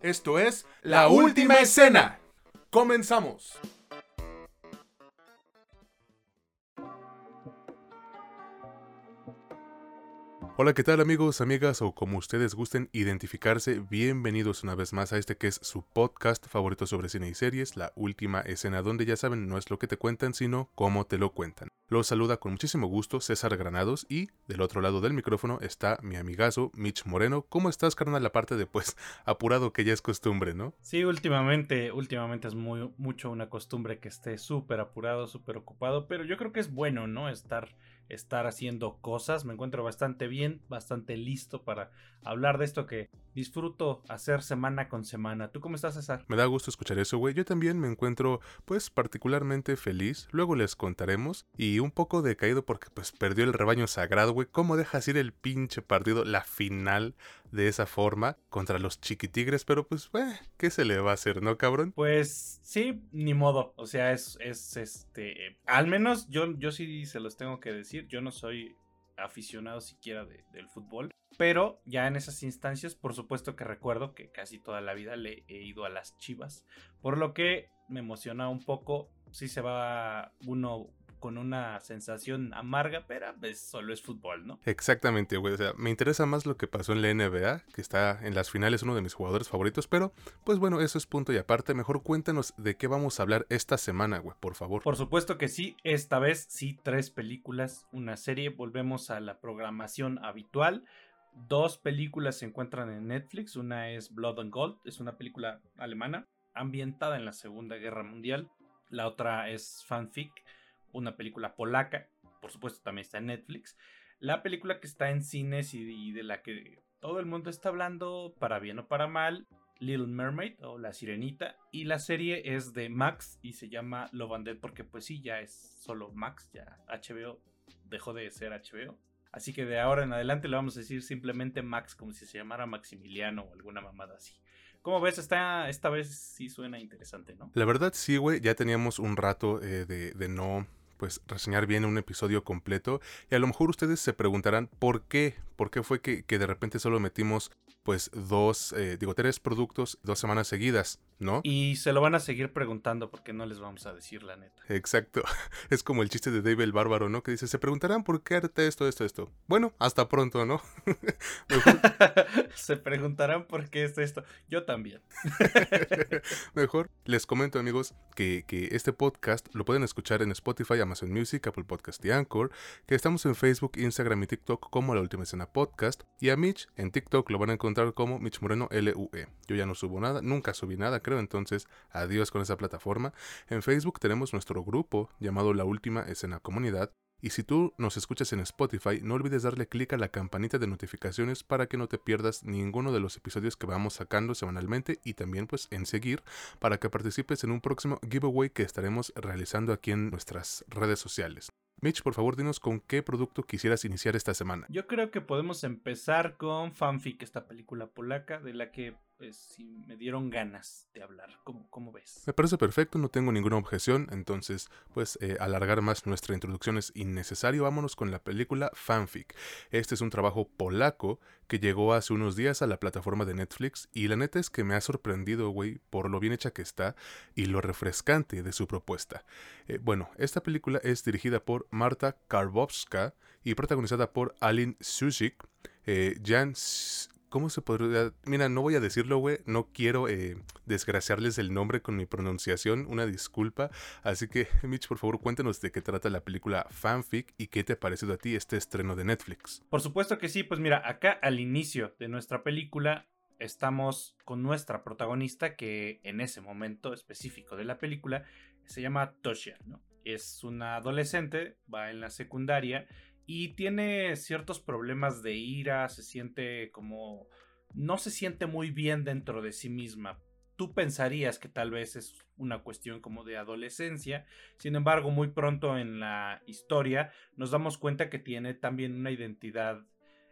Esto es La Última Escena. Comenzamos. Hola, ¿qué tal amigos, amigas o como ustedes gusten identificarse? Bienvenidos una vez más a este que es su podcast favorito sobre cine y series, La Última Escena, donde ya saben no es lo que te cuentan, sino cómo te lo cuentan. Los saluda con muchísimo gusto César Granados y del otro lado del micrófono está mi amigazo Mitch Moreno. ¿Cómo estás, carnal? La parte de pues apurado que ya es costumbre, ¿no? Sí, últimamente, últimamente es muy mucho una costumbre que esté súper apurado, súper ocupado, pero yo creo que es bueno, ¿no? Estar estar haciendo cosas. Me encuentro bastante bien, bastante listo para hablar de esto que disfruto hacer semana con semana. ¿Tú cómo estás, César? Me da gusto escuchar eso, güey. Yo también me encuentro, pues, particularmente feliz. Luego les contaremos. Y un poco decaído porque, pues, perdió el rebaño sagrado, güey. ¿Cómo dejas ir el pinche partido, la final de esa forma contra los chiquitigres? Pero, pues, ¿qué se le va a hacer, no, cabrón? Pues, sí, ni modo. O sea, es, es este. Al menos yo, yo sí se los tengo que decir. Yo no soy aficionado siquiera del fútbol. Pero ya en esas instancias, por supuesto que recuerdo que casi toda la vida le he ido a las chivas. Por lo que me emociona un poco. Si se va uno con una sensación amarga, pero pues solo es fútbol, ¿no? Exactamente, güey. O sea, me interesa más lo que pasó en la NBA, que está en las finales uno de mis jugadores favoritos, pero pues bueno, eso es punto y aparte. Mejor cuéntanos de qué vamos a hablar esta semana, güey, por favor. Por supuesto que sí, esta vez sí, tres películas, una serie. Volvemos a la programación habitual. Dos películas se encuentran en Netflix. Una es Blood and Gold, es una película alemana ambientada en la Segunda Guerra Mundial. La otra es Fanfic, una película polaca, por supuesto también está en Netflix. La película que está en cines y, de la que todo el mundo está hablando, para bien o para mal, Little Mermaid o La Sirenita. Y la serie es de Max y se llama Love and Dead porque pues sí, ya es solo Max, ya HBO dejó de ser HBO. Así que de ahora en adelante le vamos a decir simplemente Max como si se llamara Maximiliano o alguna mamada así. ¿Cómo ves? Esta, esta vez sí suena interesante, ¿no? La verdad sí, güey. Ya teníamos un rato eh, de no pues reseñar bien un episodio completo y a lo mejor ustedes se preguntarán por qué, por qué fue que, que de repente solo metimos pues dos, eh, digo, tres productos dos semanas seguidas, ¿no? Y se lo van a seguir preguntando porque no les vamos a decir la neta. Exacto. Es como el chiste de Dave el Bárbaro, ¿no? Que dice, se preguntarán por qué harté esto, esto, esto. Bueno, hasta pronto, ¿no? se preguntarán por qué es esto. Yo también. Mejor les comento, amigos, que, que este podcast lo pueden escuchar en Spotify, Amazon Music, Apple Podcast y Anchor, que estamos en Facebook, Instagram y TikTok como La Última Escena Podcast. Y a Mitch en TikTok lo van a encontrar como Mitch Moreno LUE. Yo ya no subo nada, nunca subí nada, creo, entonces adiós con esa plataforma. En Facebook tenemos nuestro grupo llamado La Última Escena Comunidad. Y si tú nos escuchas en Spotify, no olvides darle clic a la campanita de notificaciones para que no te pierdas ninguno de los episodios que vamos sacando semanalmente y también pues en seguir para que participes en un próximo giveaway que estaremos realizando aquí en nuestras redes sociales. Mitch, por favor, dinos con qué producto quisieras iniciar esta semana. Yo creo que podemos empezar con Fanfic, esta película polaca de la que pues sí me dieron ganas de hablar. ¿Cómo, cómo ves? Me parece perfecto, no tengo ninguna objeción. Entonces, pues eh, alargar más nuestra introducción es innecesario. Vámonos con la película Fanfic. Este es un trabajo polaco que llegó hace unos días a la plataforma de Netflix y la neta es que me ha sorprendido, güey, por lo bien hecha que está y lo refrescante de su propuesta. Eh, bueno, esta película es dirigida por Marta Karbowska y protagonizada por Alin Susik, eh, Jan ¿Cómo se podría...? Mira, no voy a decirlo, güey. No quiero eh, desgraciarles el nombre con mi pronunciación. Una disculpa. Así que, Mitch, por favor, cuéntanos de qué trata la película Fanfic y qué te ha parecido a ti este estreno de Netflix. Por supuesto que sí. Pues mira, acá al inicio de nuestra película estamos con nuestra protagonista que en ese momento específico de la película se llama Toshia, ¿no? Es una adolescente, va en la secundaria y tiene ciertos problemas de ira, se siente como... no se siente muy bien dentro de sí misma. Tú pensarías que tal vez es una cuestión como de adolescencia, sin embargo muy pronto en la historia nos damos cuenta que tiene también una identidad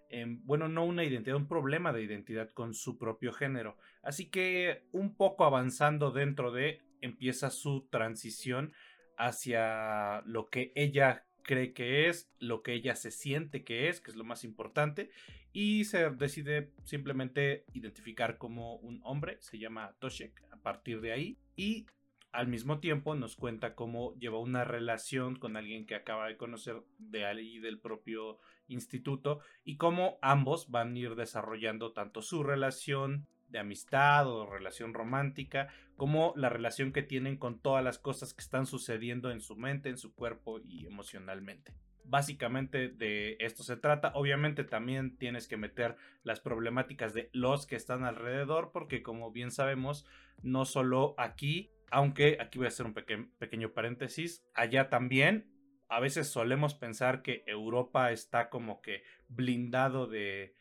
em, bueno, no una identidad, un problema de identidad con su propio género. Así que un poco avanzando dentro de, empieza su transición hacia lo que ella cree que es, lo que ella se siente que es, que es lo más importante, y se decide simplemente identificar como un hombre, se llama Toshek a partir de ahí, y al mismo tiempo nos cuenta cómo lleva una relación con alguien que acaba de conocer de ahí del propio instituto y cómo ambos van a ir desarrollando tanto su relación de amistad o relación romántica, como la relación que tienen con todas las cosas que están sucediendo en su mente, en su cuerpo y emocionalmente. Básicamente de esto se trata. Obviamente también tienes que meter las problemáticas de los que están alrededor, porque como bien sabemos, no solo aquí, aunque aquí voy a hacer un pequeño paréntesis, allá también a veces solemos pensar que Europa está como que blindado de,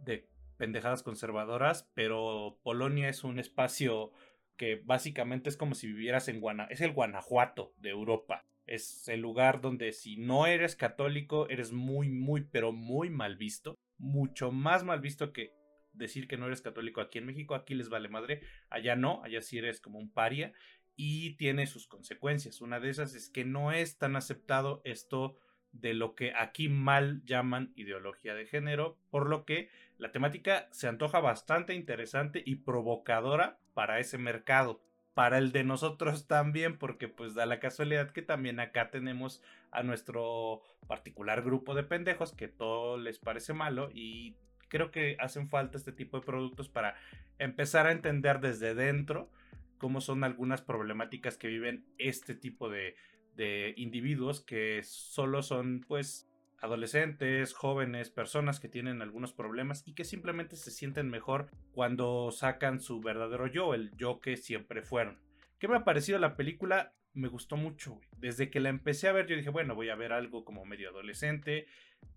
de pendejadas conservadoras, pero Polonia es un espacio que básicamente es como si vivieras en Guanajuato, es el Guanajuato de Europa. Es el lugar donde si no eres católico eres muy, muy, pero muy mal visto. Mucho más mal visto que decir que no eres católico aquí en México. Aquí les vale madre. Allá no, allá sí eres como un paria. Y tiene sus consecuencias. Una de esas es que no es tan aceptado esto de lo que aquí mal llaman ideología de género, por lo que la temática se antoja bastante interesante y provocadora para ese mercado. Para el de nosotros también, porque pues da la casualidad que también acá tenemos a nuestro particular grupo de pendejos que todo les parece malo y creo que hacen falta este tipo de productos para empezar a entender desde dentro cómo son algunas problemáticas que viven este tipo de, de individuos que solo son pues adolescentes, jóvenes, personas que tienen algunos problemas y que simplemente se sienten mejor cuando sacan su verdadero yo, el yo que siempre fueron. ¿Qué me ha parecido la película? Me gustó mucho. Desde que la empecé a ver, yo dije, bueno, voy a ver algo como medio adolescente.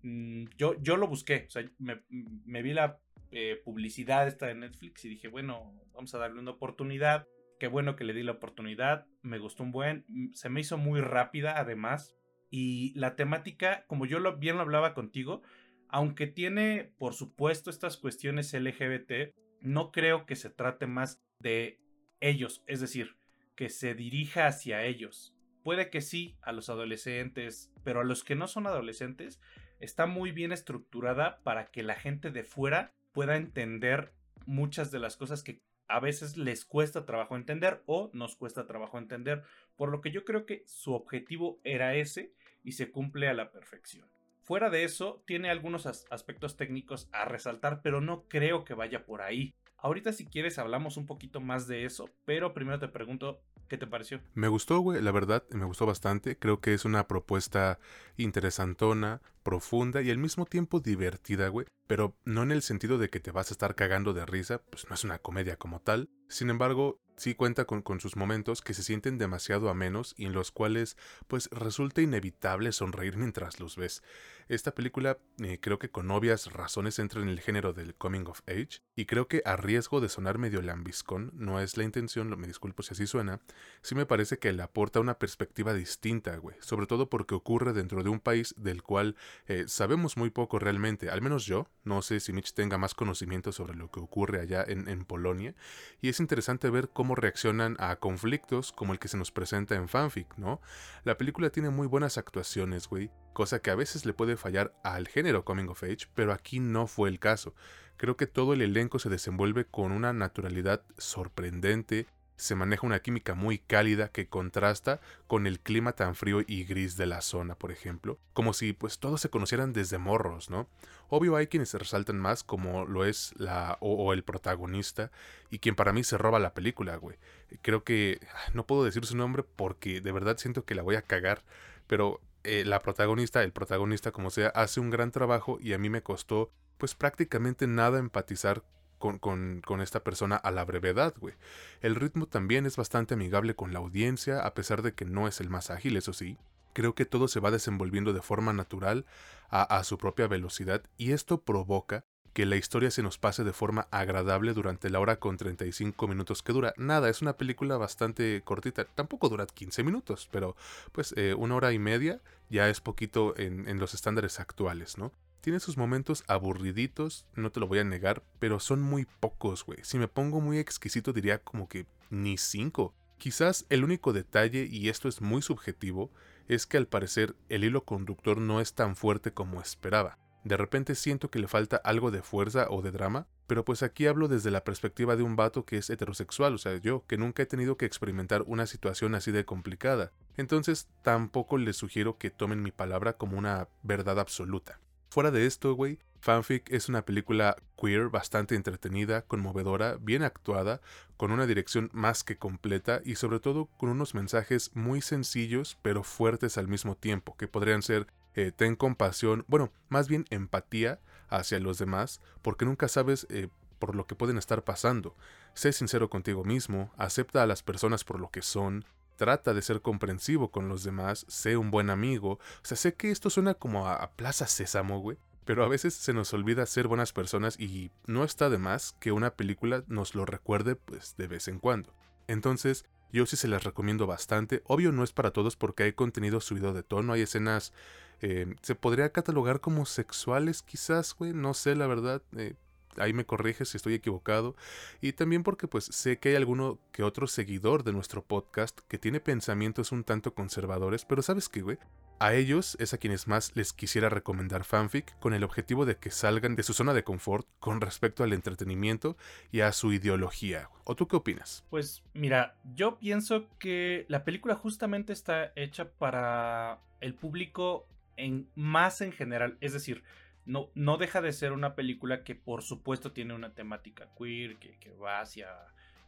Mm, yo, yo lo busqué, o sea, me, vi la eh, publicidad esta de Netflix y dije, bueno, vamos a darle una oportunidad. Qué bueno que le di la oportunidad, me gustó un buen, mm, se me hizo muy rápida además. Y la temática, como yo lo, bien lo hablaba contigo, aunque tiene, por supuesto, estas cuestiones LGBT, no creo que se trate más de ellos, es decir, que se dirija hacia ellos. Puede que sí, a los adolescentes, pero a los que no son adolescentes, está muy bien estructurada para que la gente de fuera pueda entender muchas de las cosas que a veces les cuesta trabajo entender o nos cuesta trabajo entender, por lo que yo creo que su objetivo era ese y se cumple a la perfección. Fuera de eso, tiene algunos aspectos técnicos a resaltar, pero no creo que vaya por ahí. Ahorita si quieres hablamos un poquito más de eso, pero primero te pregunto, ¿qué te pareció? Me gustó, güey, la verdad, me gustó bastante. Creo que es una propuesta interesantona, profunda y al mismo tiempo divertida, güey. Pero no en el sentido de que te vas a estar cagando de risa, pues no es una comedia como tal. Sin embargo, sí cuenta con, sus momentos que se sienten demasiado amenos y en los cuales pues resulta inevitable sonreír mientras los ves. Esta película eh, creo que con obvias razones entra en el género del coming of age y creo que a riesgo de sonar medio lambiscón, no es la intención, me disculpo si así suena, sí me parece que le aporta una perspectiva distinta, güey, sobre todo porque ocurre dentro de un país del cual eh, sabemos muy poco realmente, al menos yo, no sé si Mitch tenga más conocimiento sobre lo que ocurre allá en, en Polonia, y es interesante ver cómo reaccionan a conflictos como el que se nos presenta en fanfic, ¿no? La película tiene muy buenas actuaciones, güey, cosa que a veces le puede fallar al género Coming of Age, pero aquí no fue el caso. Creo que todo el elenco se desenvuelve con una naturalidad sorprendente, se maneja una química muy cálida que contrasta con el clima tan frío y gris de la zona, por ejemplo, como si pues todos se conocieran desde morros, ¿no? Obvio hay quienes se resaltan más como lo es la o, o, el protagonista y quien para mí se roba la película, güey. Creo que ah, no puedo decir su nombre porque de verdad siento que la voy a cagar, pero eh, la protagonista, el protagonista como sea, hace un gran trabajo y a mí me costó pues prácticamente nada empatizar con, con, esta persona a la brevedad, güey. El ritmo también es bastante amigable con la audiencia, a pesar de que no es el más ágil, eso sí. Creo que todo se va desenvolviendo de forma natural, a su propia velocidad, y esto provoca que la historia se nos pase de forma agradable durante la hora con 35 minutos que dura. Nada, es una película bastante cortita. Tampoco dura 15 minutos, pero pues eh, una hora y media ya es poquito en, en los estándares actuales, ¿no? Tiene sus momentos aburriditos, no te lo voy a negar, pero son muy pocos, güey. Si me pongo muy exquisito diría como que ni cinco. Quizás el único detalle, y esto es muy subjetivo, es que al parecer el hilo conductor no es tan fuerte como esperaba. De repente siento que le falta algo de fuerza o de drama, pero pues aquí hablo desde la perspectiva de un vato que es heterosexual, o sea, yo, que nunca he tenido que experimentar una situación así de complicada. Entonces tampoco les sugiero que tomen mi palabra como una verdad absoluta. Fuera de esto, güey, Fanfic es una película queer bastante entretenida, conmovedora, bien actuada, con una dirección más que completa y sobre todo con unos mensajes muy sencillos pero fuertes al mismo tiempo, que podrían ser eh, ten compasión, bueno, más bien empatía hacia los demás, porque nunca sabes eh, por lo que pueden estar pasando. Sé sincero contigo mismo, acepta a las personas por lo que son, trata de ser comprensivo con los demás, sé un buen amigo. O sea, sé que esto suena como a, Plaza Sésamo, güey. Pero a veces se nos olvida ser buenas personas y no está de más que una película nos lo recuerde pues de vez en cuando. Entonces, yo sí se las recomiendo bastante. Obvio no es para todos porque hay contenido subido de tono, hay escenas... Eh, se podría catalogar como sexuales quizás, güey, no sé la verdad. Eh, ahí me corriges si estoy equivocado. Y también porque pues sé que hay alguno que otro seguidor de nuestro podcast que tiene pensamientos un tanto conservadores, pero sabes qué, güey, a ellos es a quienes más les quisiera recomendar fanfic con el objetivo de que salgan de su zona de confort con respecto al entretenimiento y a su ideología. ¿O tú qué opinas? Pues mira, yo pienso que la película justamente está hecha para el público en más en general, es decir, no, no deja de ser una película que por supuesto tiene una temática queer, que, va hacia,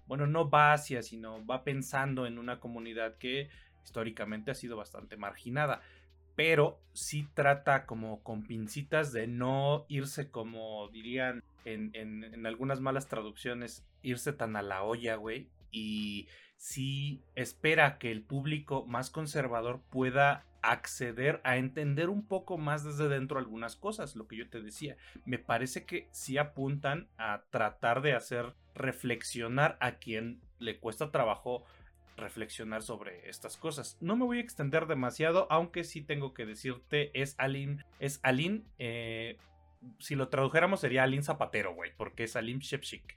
bueno, no va hacia, sino va pensando en una comunidad que históricamente ha sido bastante marginada pero sí trata como con pincitas de no irse como dirían en, en, algunas malas traducciones, irse tan a la olla, güey. Y sí espera que el público más conservador pueda acceder a entender un poco más desde dentro algunas cosas, lo que yo te decía. Me parece que sí apuntan a tratar de hacer reflexionar a quien le cuesta trabajo reflexionar sobre estas cosas. No me voy a extender demasiado, aunque sí tengo que decirte, es Alin, es Alin, eh, si lo tradujéramos sería Alin Zapatero, güey, porque es Alin Shepsik,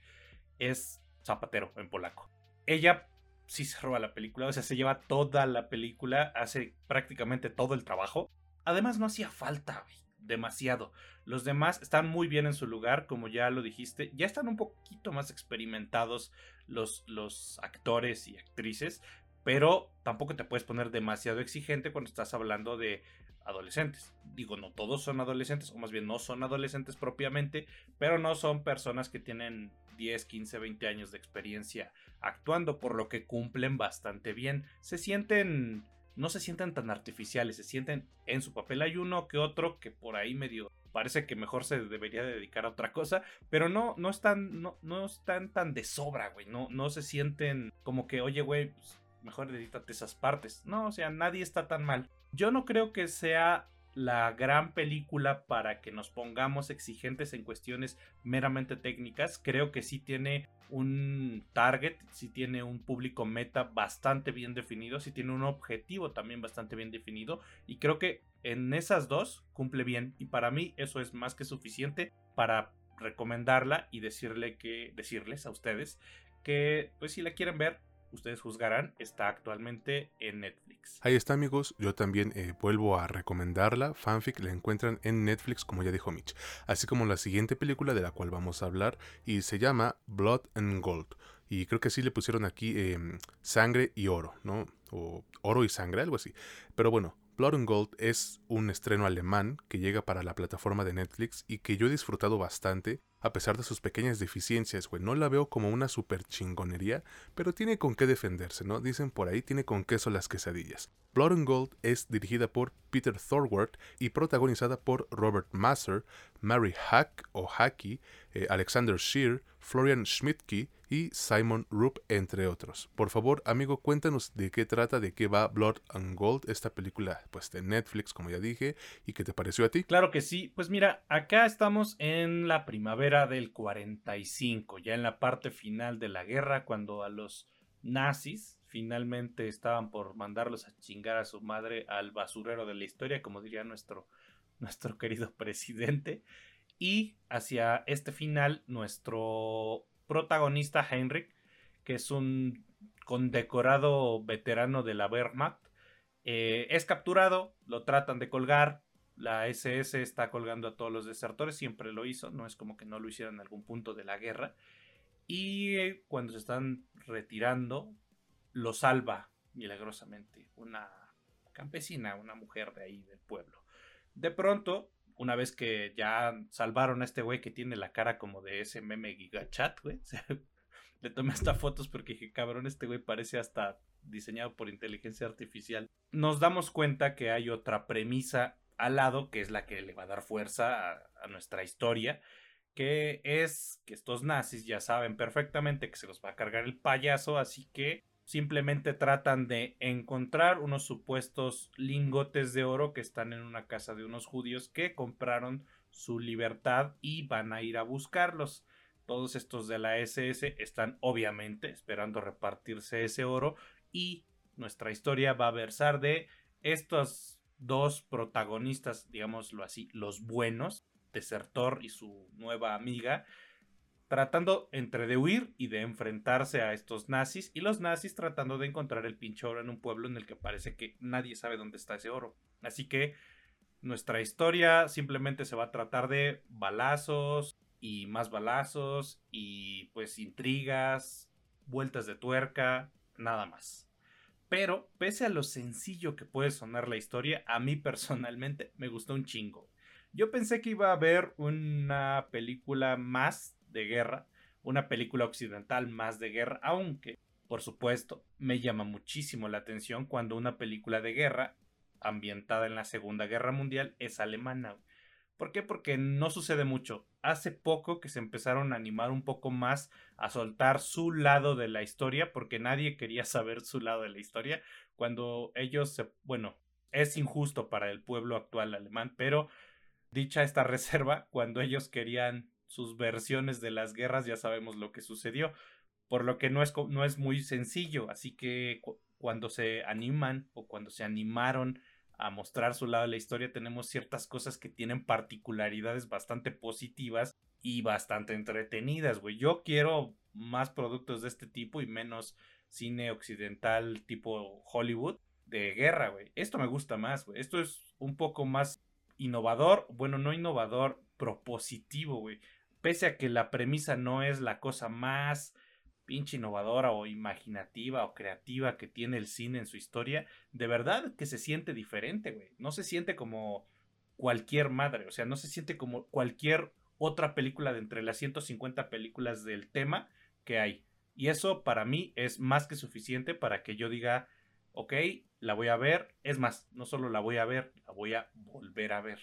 es zapatero en polaco. Ella sí se roba la película, o sea, se lleva toda la película, hace prácticamente todo el trabajo. Además, no hacía falta, demasiado. Los demás están muy bien en su lugar, como ya lo dijiste. Ya están un poquito más experimentados los, los actores y actrices, pero tampoco te puedes poner demasiado exigente cuando estás hablando de adolescentes. Digo, no todos son adolescentes, o más bien no son adolescentes propiamente, pero no son personas que tienen 10, 15, 20 años de experiencia actuando, por lo que cumplen bastante bien. Se sienten no se sienten tan artificiales, se sienten en su papel. Hay uno que otro que por ahí medio parece que mejor se debería dedicar a otra cosa, pero no, no están, no, están tan de sobra, güey. No, no se sienten como que, oye, güey, pues, mejor dedícate esas partes. No, o sea, nadie está tan mal. Yo no creo que sea la gran película para que nos pongamos exigentes en cuestiones meramente técnicas. Creo que sí tiene un target, sí tiene un público meta bastante bien definido, sí tiene un objetivo también bastante bien definido y creo que en esas dos cumple bien y para mí eso es más que suficiente para recomendarla y decirle que decirles a ustedes que pues si la quieren ver ustedes juzgarán, está actualmente en Netflix. Ahí está amigos, yo también eh, vuelvo a recomendarla, fanfic la encuentran en Netflix como ya dijo Mitch, así como la siguiente película de la cual vamos a hablar y se llama Blood and Gold. Y creo que sí le pusieron aquí em, sangre y oro, ¿no? O oro y sangre, algo así. Pero bueno, Blood and Gold es un estreno alemán que llega para la plataforma de Netflix y que yo he disfrutado bastante a pesar de sus pequeñas deficiencias, güey. No la veo como una super chingonería, pero tiene con qué defenderse, ¿no? Dicen por ahí, tiene con queso las quesadillas. Blood and Gold es dirigida por Peter Thorward y protagonizada por Robert Masser, Mary Hack o Hacky, eh, Alexander Shear, Florian Schmidtke y Simon Rupp, entre otros. Por favor, amigo, cuéntanos de qué trata, de qué va Blood and Gold, esta película pues de Netflix, como ya dije, y qué te pareció a ti. Claro que sí, pues mira, acá estamos en la primavera del 45, ya en la parte final de la guerra, cuando a los nazis finalmente estaban por mandarlos a chingar a su madre al basurero de la historia, como diría nuestro, nuestro querido presidente. Y hacia este final, nuestro protagonista Heinrich, que es un condecorado veterano de la Wehrmacht. Eh, es capturado, lo tratan de colgar. La SS está colgando a todos los desertores, siempre lo hizo, no es como que no lo hiciera en algún punto de la guerra. Y eh, cuando se están retirando, lo salva milagrosamente una campesina, una mujer de ahí del pueblo. De pronto, una vez que ya salvaron a este güey que tiene la cara como de ese meme gigachat, güey. Le tomé hasta fotos porque dije, cabrón, este güey parece hasta diseñado por inteligencia artificial. Nos damos cuenta que hay otra premisa al lado, que es la que le va a dar fuerza a nuestra historia, que es que estos nazis ya saben perfectamente que se los va a cargar el payaso, así que simplemente tratan de encontrar unos supuestos lingotes de oro que están en una casa de unos judíos que compraron su libertad y van a ir a buscarlos. Todos estos de la SS están obviamente esperando repartirse ese oro y nuestra historia va a versar de estos dos protagonistas, digámoslo así, los buenos, Desertor y su nueva amiga, tratando entre de huir y de enfrentarse a estos nazis y los nazis tratando de encontrar el pinche oro en un pueblo en el que parece que nadie sabe dónde está ese oro. Así que nuestra historia simplemente se va a tratar de balazos y más balazos y pues intrigas, vueltas de tuerca, nada más. Pero pese a lo sencillo que puede sonar la historia, a mí personalmente me gustó un chingo. Yo pensé que iba a haber una película más de guerra, una película occidental más de guerra, aunque, por supuesto, me llama muchísimo la atención cuando una película de guerra ambientada en la Segunda Guerra Mundial es alemana. ¿Por qué? Porque no sucede mucho. Hace poco que se empezaron a animar un poco más a soltar su lado de la historia, porque nadie quería saber su lado de la historia, cuando ellos se, bueno, es injusto para el pueblo actual alemán, pero dicha esta reserva, cuando ellos querían sus versiones de las guerras, ya sabemos lo que sucedió, por lo que no es, no es muy sencillo, así que cuando se animan o cuando se animaron a mostrar su lado de la historia, tenemos ciertas cosas que tienen particularidades bastante positivas y bastante entretenidas, güey. Yo quiero más productos de este tipo y menos cine occidental tipo Hollywood de guerra, güey. Esto me gusta más, güey. Esto es un poco más innovador, bueno, no innovador, propositivo, güey pese a que la premisa no es la cosa más pinche innovadora o imaginativa o creativa que tiene el cine en su historia, de verdad que se siente diferente, güey. No se siente como cualquier madre, o sea, no se siente como cualquier otra película de entre las 150 películas del tema que hay. Y eso para mí es más que suficiente para que yo diga, ok, la voy a ver. Es más, no solo la voy a ver, la voy a volver a ver.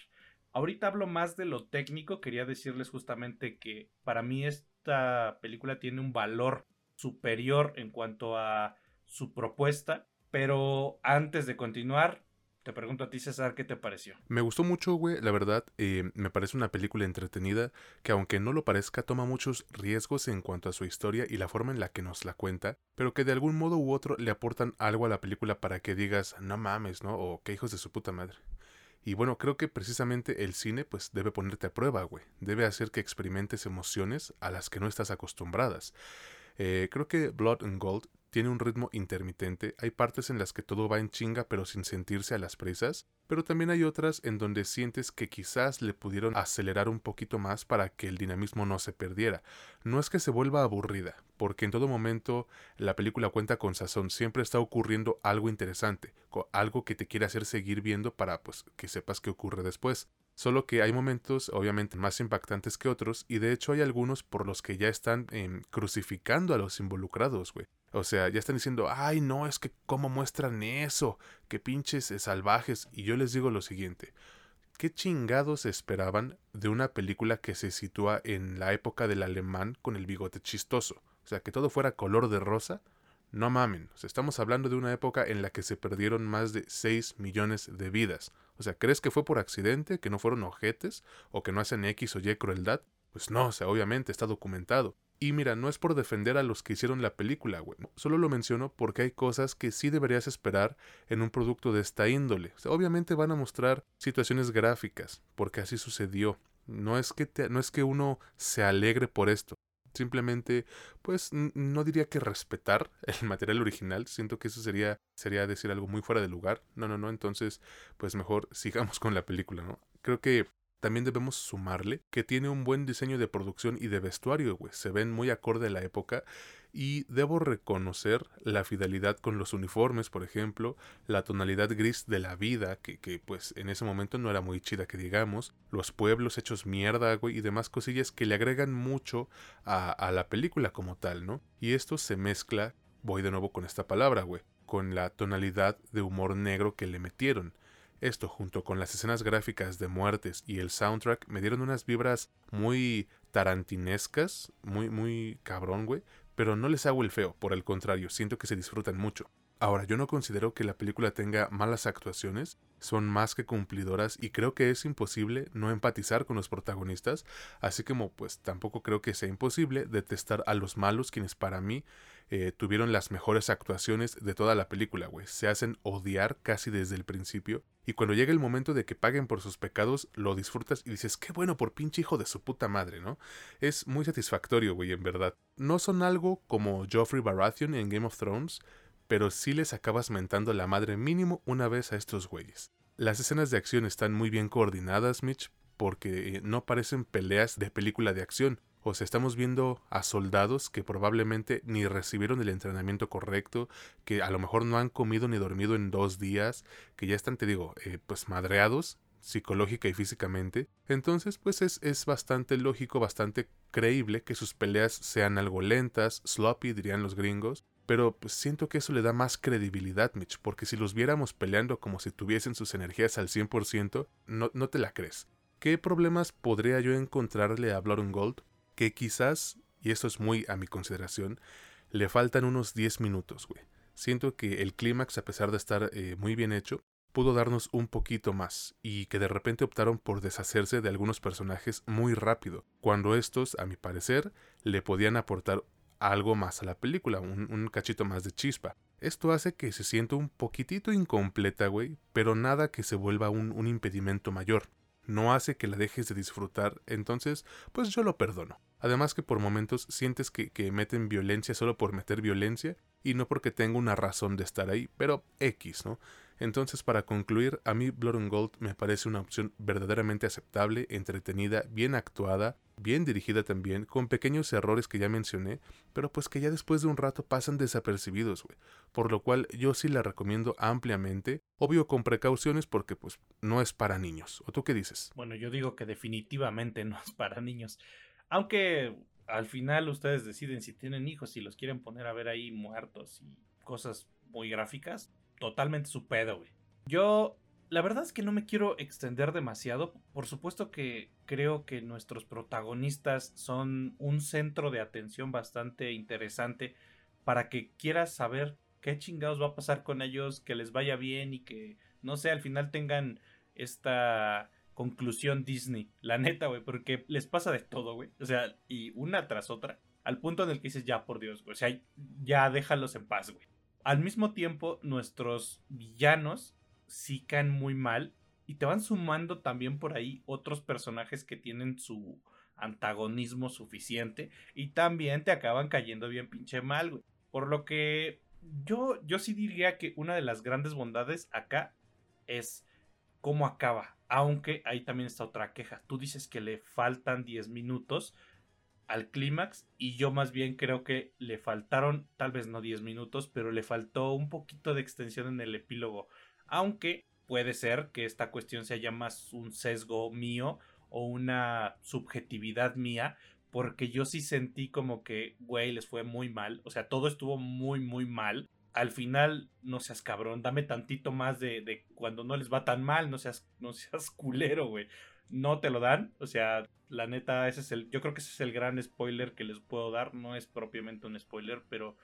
Ahorita hablo más de lo técnico, quería decirles justamente que para mí esta película tiene un valor superior en cuanto a su propuesta, pero antes de continuar, te pregunto a ti, César, ¿qué te pareció? Me gustó mucho, güey. La verdad, eh, me parece una película entretenida que, aunque no lo parezca, toma muchos riesgos en cuanto a su historia y la forma en la que nos la cuenta, pero que de algún modo u otro le aportan algo a la película para que digas, no mames, ¿no? O qué hijos de su puta madre. Y bueno, creo que precisamente el cine pues debe ponerte a prueba, güey. Debe hacer que experimentes emociones a las que no estás acostumbradas. Eh, creo que Blood and Gold tiene un ritmo intermitente, hay partes en las que todo va en chinga pero sin sentirse a las presas, pero también hay otras en donde sientes que quizás le pudieron acelerar un poquito más para que el dinamismo no se perdiera. No es que se vuelva aburrida, porque en todo momento la película cuenta con sazón, siempre está ocurriendo algo interesante, algo que te quiere hacer seguir viendo para pues que sepas qué ocurre después. Solo que hay momentos obviamente más impactantes que otros y de hecho hay algunos por los que ya están em, crucificando a los involucrados, güey. O sea, ya están diciendo, ay no, es que cómo muestran eso, qué pinches eh, salvajes. Y yo les digo lo siguiente, ¿qué chingados esperaban de una película que se sitúa en la época del alemán con el bigote chistoso? O sea, que todo fuera color de rosa. No mamen, estamos hablando de una época en la que se perdieron más de 6 millones de vidas. O sea, ¿crees que fue por accidente, que no fueron ojetes, o que no hacen X o Y crueldad? Pues no, o sea, obviamente está documentado. Y mira, no es por defender a los que hicieron la película, güey. Solo lo menciono porque hay cosas que sí deberías esperar en un producto de esta índole. O sea, obviamente van a mostrar situaciones gráficas, porque así sucedió. No es que, no es que uno se alegre por esto, Simplemente, pues no diría que respetar el material original, siento que eso sería, sería decir algo muy fuera de lugar. No, no, no, entonces, pues mejor sigamos con la película, ¿no? Creo que también debemos sumarle que tiene un buen diseño de producción y de vestuario, güey. Se ven muy acorde a la época y debo reconocer la fidelidad con los uniformes, por ejemplo, la tonalidad gris de la vida, que, que, pues en ese momento no era muy chida que digamos, los pueblos hechos mierda, güey, y demás cosillas que le agregan mucho a, a la película como tal, ¿no? Y esto se mezcla, voy de nuevo con esta palabra, güey, con la tonalidad de humor negro que le metieron. Esto junto con las escenas gráficas de muertes y el soundtrack me dieron unas vibras muy tarantinescas, muy, muy cabrón, güey, pero no les hago el feo, por el contrario, siento que se disfrutan mucho. Ahora, yo no considero que la película tenga malas actuaciones, son más que cumplidoras y creo que es imposible no empatizar con los protagonistas, así como pues tampoco creo que sea imposible detestar a los malos quienes para mí eh, tuvieron las mejores actuaciones de toda la película, güey. Se hacen odiar casi desde el principio. Y cuando llega el momento de que paguen por sus pecados, lo disfrutas y dices, qué bueno por pinche hijo de su puta madre, ¿no? Es muy satisfactorio, güey, en verdad. No son algo como Joffrey Baratheon en Game of Thrones, pero sí les acabas mentando la madre mínimo una vez a estos güeyes. Las escenas de acción están muy bien coordinadas, Mitch, porque eh, no parecen peleas de película de acción. Sea, estamos viendo a soldados que probablemente ni recibieron el entrenamiento correcto, que a lo mejor no han comido ni dormido en dos días, que ya están, te digo, eh, pues madreados psicológica y físicamente. Entonces, pues es, es bastante lógico, bastante creíble que sus peleas sean algo lentas, sloppy, dirían los gringos, pero pues, siento que eso le da más credibilidad, Mitch, porque si los viéramos peleando como si tuviesen sus energías al 100%, no, no te la crees. ¿Qué problemas podría yo encontrarle a Blood Gold? Que quizás, y esto es muy a mi consideración, le faltan unos 10 minutos, güey. Siento que el clímax, a pesar de estar eh, muy bien hecho, pudo darnos un poquito más, y que de repente optaron por deshacerse de algunos personajes muy rápido, cuando estos, a mi parecer, le podían aportar algo más a la película, un, cachito más de chispa. Esto hace que se sienta un poquitito incompleta, güey, pero nada que se vuelva un, un impedimento mayor. No hace que la dejes de disfrutar, entonces, pues yo lo perdono. Además que por momentos sientes que, meten violencia solo por meter violencia y no porque tenga una razón de estar ahí, pero X, ¿no? Entonces, para concluir, a mí Blood and Gold me parece una opción verdaderamente aceptable, entretenida, bien actuada, bien dirigida también, con pequeños errores que ya mencioné, pero pues que ya después de un rato pasan desapercibidos, güey. Por lo cual yo sí la recomiendo ampliamente, obvio con precauciones porque pues no es para niños. ¿O tú qué dices? Bueno, yo digo que definitivamente no es para niños. Aunque al final ustedes deciden si tienen hijos, si los quieren poner a ver ahí muertos y cosas muy gráficas, totalmente su pedo, güey. Yo, la verdad es que no me quiero extender demasiado. Por supuesto que creo que nuestros protagonistas son un centro de atención bastante interesante para que quieras saber qué chingados va a pasar con ellos, que les vaya bien y que, no sé, al final tengan esta conclusión Disney. La neta, güey, porque les pasa de todo, güey. O sea, y una tras otra. Al punto en el que dices, ya, por Dios, güey. O sea, ya déjalos en paz, güey. Al mismo tiempo, nuestros villanos sí caen muy mal. Y te van sumando también por ahí otros personajes que tienen su antagonismo suficiente. Y también te acaban cayendo bien pinche mal, güey. Por lo que yo, yo sí diría que una de las grandes bondades acá es cómo acaba. Aunque ahí también está otra queja. Tú dices que le faltan 10 minutos al clímax y yo más bien creo que le faltaron, tal vez no 10 minutos, pero le faltó un poquito de extensión en el epílogo. Aunque puede ser que esta cuestión sea ya más un sesgo mío o una subjetividad mía, porque yo sí sentí como que, güey, les fue muy mal. O sea, todo estuvo muy, muy mal al final no seas cabrón, dame tantito más de, cuando no les va tan mal, no seas, no seas culero, güey. No te lo dan, o sea, la neta, ese es el, yo creo que ese es el gran spoiler que les puedo dar, no es propiamente un spoiler, pero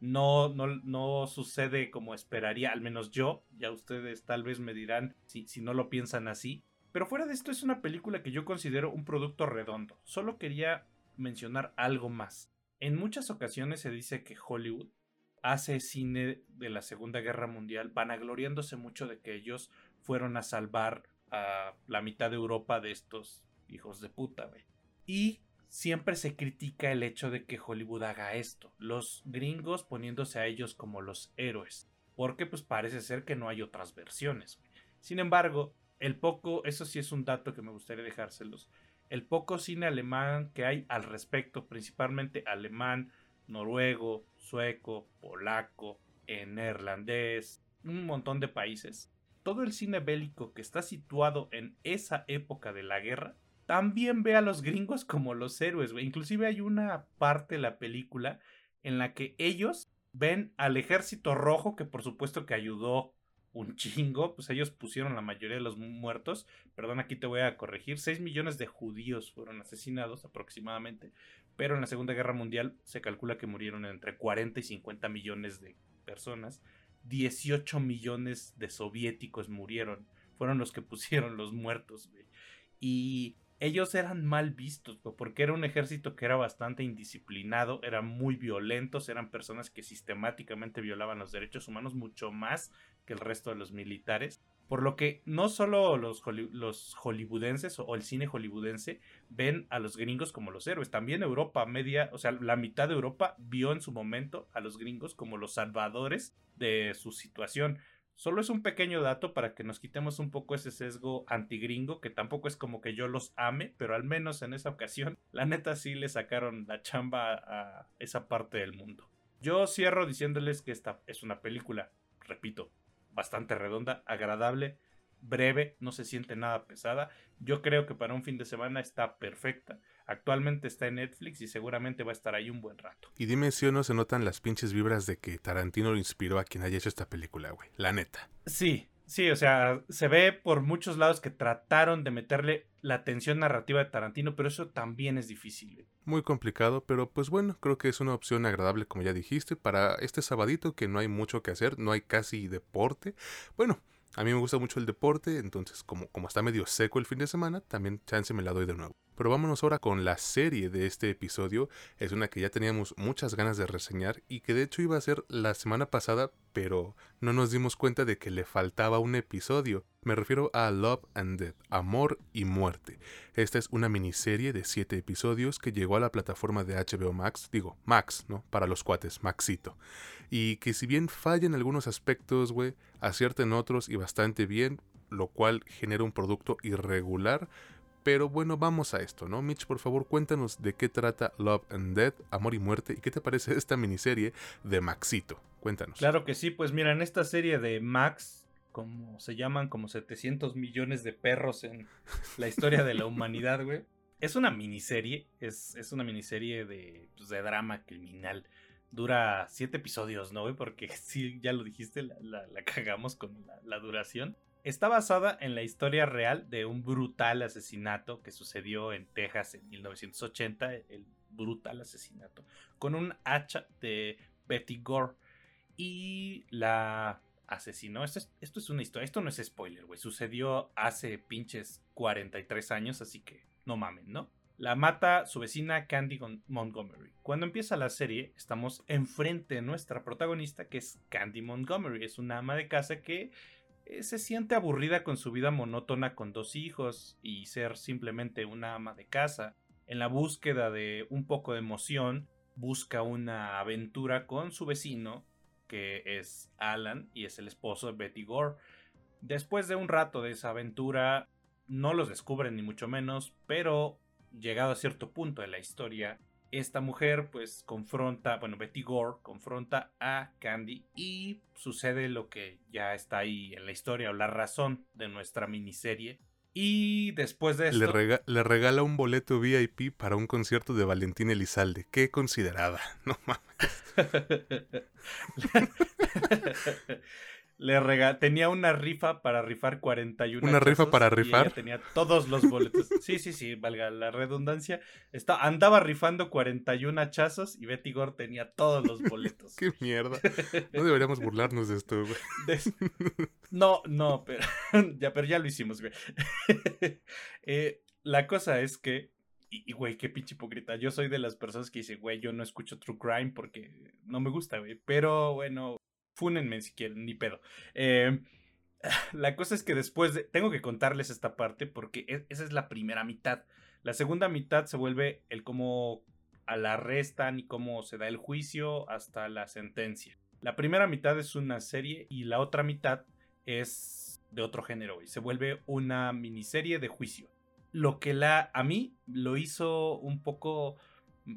no, no, no sucede como esperaría, al menos yo, ya ustedes tal vez me dirán si, si no lo piensan así. Pero fuera de esto es una película que yo considero un producto redondo. Solo quería mencionar algo más. En muchas ocasiones se dice que Hollywood hace cine de la Segunda Guerra Mundial, vanagloriándose mucho de que ellos fueron a salvar a la mitad de Europa de estos hijos de puta. Y siempre se critica el hecho de que Hollywood haga esto, los gringos poniéndose a ellos como los héroes, porque pues parece ser que no hay otras versiones. Sin embargo, el poco, eso sí es un dato que me gustaría dejárselos, el poco cine alemán que hay al respecto, principalmente alemán, noruego, sueco, polaco, neerlandés, un montón de países, todo el cine bélico que está situado en esa época de la guerra, también ve a los gringos como los héroes, Inclusive hay una parte de la película en la que ellos ven al ejército rojo, que por supuesto que ayudó un chingo, pues ellos pusieron la mayoría de los muertos. Perdón, aquí te voy a corregir. 6 millones de judíos fueron asesinados aproximadamente, pero en la Segunda Guerra Mundial se calcula que murieron entre 40 y 50 millones de personas. 18 millones de soviéticos murieron. Fueron los que pusieron los muertos, Y ellos eran mal vistos, porque era un ejército que era bastante indisciplinado, eran muy violentos, eran personas que sistemáticamente violaban los derechos humanos mucho más que el resto de los militares. Por lo que no solo los, hollywoodenses o el cine hollywoodense ven a los gringos como los héroes, también Europa media, o sea, la mitad de Europa vio en su momento a los gringos como los salvadores de su situación. Solo es un pequeño dato para que nos quitemos un poco ese sesgo antigringo, que tampoco es como que yo los ame, pero al menos en esa ocasión, la neta sí le sacaron la chamba a esa parte del mundo. Yo cierro diciéndoles que esta es una película, repito, bastante redonda, agradable, breve, no se siente nada pesada. Yo creo que para un fin de semana está perfecta. Actualmente está en Netflix y seguramente va a estar ahí un buen rato. Y dime si o no se notan las pinches vibras de que Tarantino lo inspiró a quien haya hecho esta película, güey. La neta. Sí, sí, o sea, se ve por muchos lados que trataron de meterle la tensión narrativa de Tarantino, pero eso también es difícil. Muy complicado, pero pues bueno, creo que es una opción agradable, como ya dijiste, para este sabadito que no hay mucho que hacer, no hay casi deporte. Bueno, a mí me gusta mucho el deporte, entonces como, como está medio seco el fin de semana, también chance me la doy de nuevo. Pero vámonos ahora con la serie de este episodio. Es una que ya teníamos muchas ganas de reseñar y que de hecho iba a ser la semana pasada, pero no nos dimos cuenta de que le faltaba un episodio. Me refiero a Love and Death, Amor y Muerte. Esta es una miniserie de 7 episodios que llegó a la plataforma de HBO Max, digo, Max, ¿no? Para los cuates, Maxito. Y que si bien falla en algunos aspectos, güey, acierta en otros y bastante bien, lo cual genera un producto irregular, pero bueno, vamos a esto, ¿no? Mitch, por favor, cuéntanos de qué trata Love and Death, Amor y Muerte, y qué te parece esta miniserie de Maxito. Cuéntanos. Claro que sí, pues mira, en esta serie de Max, como se llaman como 700 millones de perros en la historia de la humanidad, güey. Es una miniserie, es, es una miniserie de, pues, de drama criminal. Dura siete episodios, ¿no, güey? Porque sí, ya lo dijiste, la, cagamos con la duración. Está basada en la historia real de un brutal asesinato que sucedió en Texas en 1980, el brutal asesinato, con un hacha de Betty Gore. Y la asesinó. Esto es, una historia, esto no es spoiler, güey. Sucedió hace pinches 43 años, así que no mamen, ¿no? La mata su vecina Candy Montgomery. Cuando empieza la serie, estamos enfrente de nuestra protagonista, que es Candy Montgomery. Es una ama de casa que eh, se siente aburrida con su vida monótona con dos hijos y ser simplemente una ama de casa. En la búsqueda de un poco de emoción, busca una aventura con su vecino, que es Alan y es el esposo de Betty Gore. Después de un rato de esa aventura, no los descubren ni mucho menos, pero llegado a cierto punto de la historia, esta mujer pues confronta, bueno, Betty Gore confronta a Candy y sucede lo que ya está ahí en la historia o la razón de nuestra miniserie. Y después de esto... Le, le regala un boleto VIP para un concierto de Valentín Elizalde. Qué considerada, no mames. le rega tenía una rifa para rifar 41 una rifa para rifar tenía todos los boletos. Sí sí sí valga la redundancia. Está, andaba rifando 41 hachazos y Betty Gore tenía todos los boletos. Qué mierda. No deberíamos burlarnos de esto güey. No no pero ya pero ya lo hicimos güey. Eh, la cosa es que y, güey, qué pinche hipócrita. Yo soy de las personas que dicen, güey, yo no escucho True Crime porque no me gusta, güey. Pero bueno, Fúnenme si quieren, ni pedo. Eh, la cosa es que después de... Tengo que contarles esta parte porque e, esa es la primera mitad. La segunda mitad se vuelve el cómo la arrestan y cómo se da el juicio hasta la sentencia. La primera mitad es una serie y la otra mitad es de otro género y se vuelve una miniserie de juicio. Lo que la a mí lo hizo un poco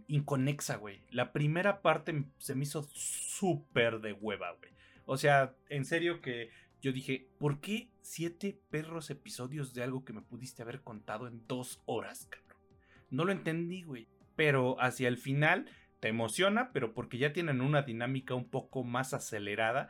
inconexa, güey. La primera parte se me hizo súper de hueva, güey. O sea, en serio que yo dije, ¿por qué siete perros episodios de algo que me pudiste haber contado en dos horas, cabrón? No lo entendí, güey. Pero hacia el final te emociona, pero porque ya tienen una dinámica un poco más acelerada,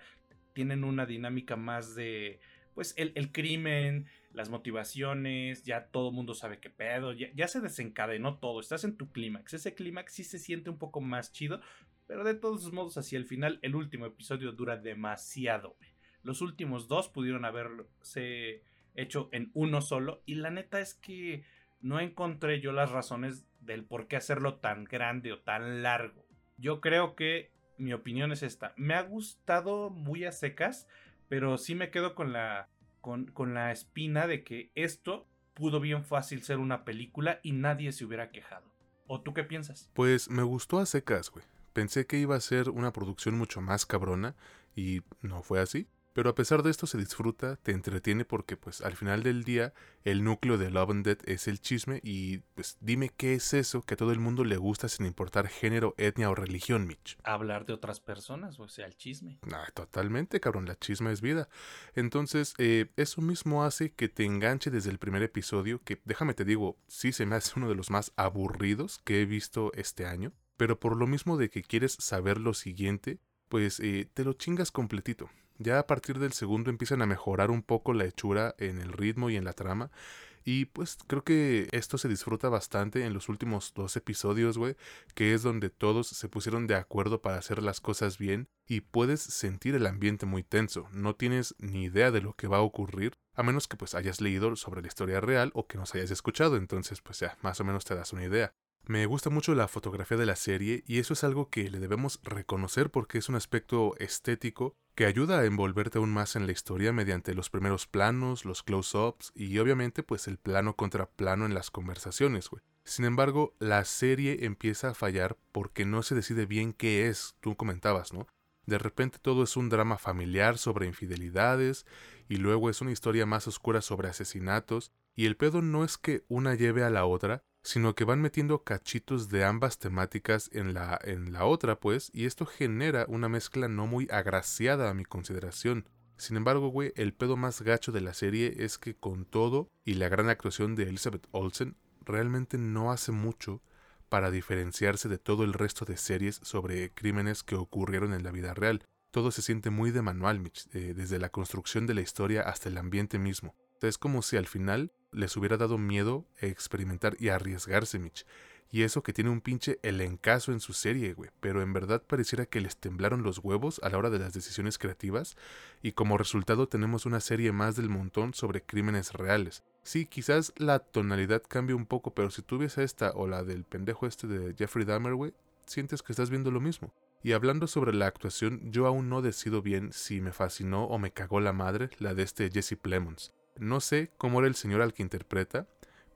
tienen una dinámica más de, pues, el, crimen, las motivaciones, ya todo el mundo sabe qué pedo, ya, ya se desencadenó todo, estás en tu clímax, ese clímax sí se siente un poco más chido, pero de todos modos hacia el final el último episodio dura demasiado, Los últimos dos pudieron haberse hecho en uno solo y la neta es que no encontré yo las razones del por qué hacerlo tan grande o tan largo. Yo creo que mi opinión es esta. Me ha gustado muy a secas, pero sí me quedo con la, con, con la espina de que esto pudo bien fácil ser una película y nadie se hubiera quejado. ¿O tú qué piensas? Pues me gustó a secas, güey. Pensé que iba a ser una producción mucho más cabrona y no fue así. Pero a pesar de esto se disfruta, te entretiene porque pues al final del día el núcleo de Love and Dead es el chisme y pues dime qué es eso que a todo el mundo le gusta sin importar género, etnia o religión, Mitch. Hablar de otras personas, o sea, el chisme. Ah, totalmente, cabrón, la chisma es vida. Entonces, eh, eso mismo hace que te enganche desde el primer episodio, que déjame te digo, sí se me hace uno de los más aburridos que he visto este año, pero por lo mismo de que quieres saber lo siguiente, pues eh, te lo chingas completito. Ya a partir del segundo empiezan a mejorar un poco la hechura en el ritmo y en la trama. Y pues creo que esto se disfruta bastante en los últimos dos episodios, güey, que es donde todos se pusieron de acuerdo para hacer las cosas bien y puedes sentir el ambiente muy tenso. No tienes ni idea de lo que va a ocurrir, a menos que pues hayas leído sobre la historia real o que nos hayas escuchado, entonces pues ya, más o menos te das una idea. Me gusta mucho la fotografía de la serie y eso es algo que le debemos reconocer porque es un aspecto estético que ayuda a envolverte aún más en la historia mediante los primeros planos, los close-ups y obviamente pues el plano contra plano en las conversaciones, güey. Sin embargo, la serie empieza a fallar porque no se decide bien qué es, tú comentabas, ¿no? De repente todo es un drama familiar sobre infidelidades y luego es una historia más oscura sobre asesinatos y el pedo no es que una lleve a la otra, sino que van metiendo cachitos de ambas temáticas en la, en la otra, pues, y esto genera una mezcla no muy agraciada a mi consideración. Sin embargo, güey, el pedo más gacho de la serie es que con todo y la gran actuación de Elizabeth Olsen, realmente no hace mucho para diferenciarse de todo el resto de series sobre crímenes que ocurrieron en la vida real. Todo se siente muy de manual, Mitch, eh, desde la construcción de la historia hasta el ambiente mismo. Es como si al final les hubiera dado miedo experimentar y arriesgarse, Mitch. Y eso que tiene un pinche elencazo en su serie, güey. Pero en verdad pareciera que les temblaron los huevos a la hora de las decisiones creativas. Y como resultado tenemos una serie más del montón sobre crímenes reales. Sí, quizás la tonalidad cambie un poco, pero si tú esta o la del pendejo este de Jeffrey Dahmer, güey, sientes que estás viendo lo mismo. Y hablando sobre la actuación, yo aún no decido bien si me fascinó o me cagó la madre la de este Jesse Plemons. No sé cómo era el señor al que interpreta,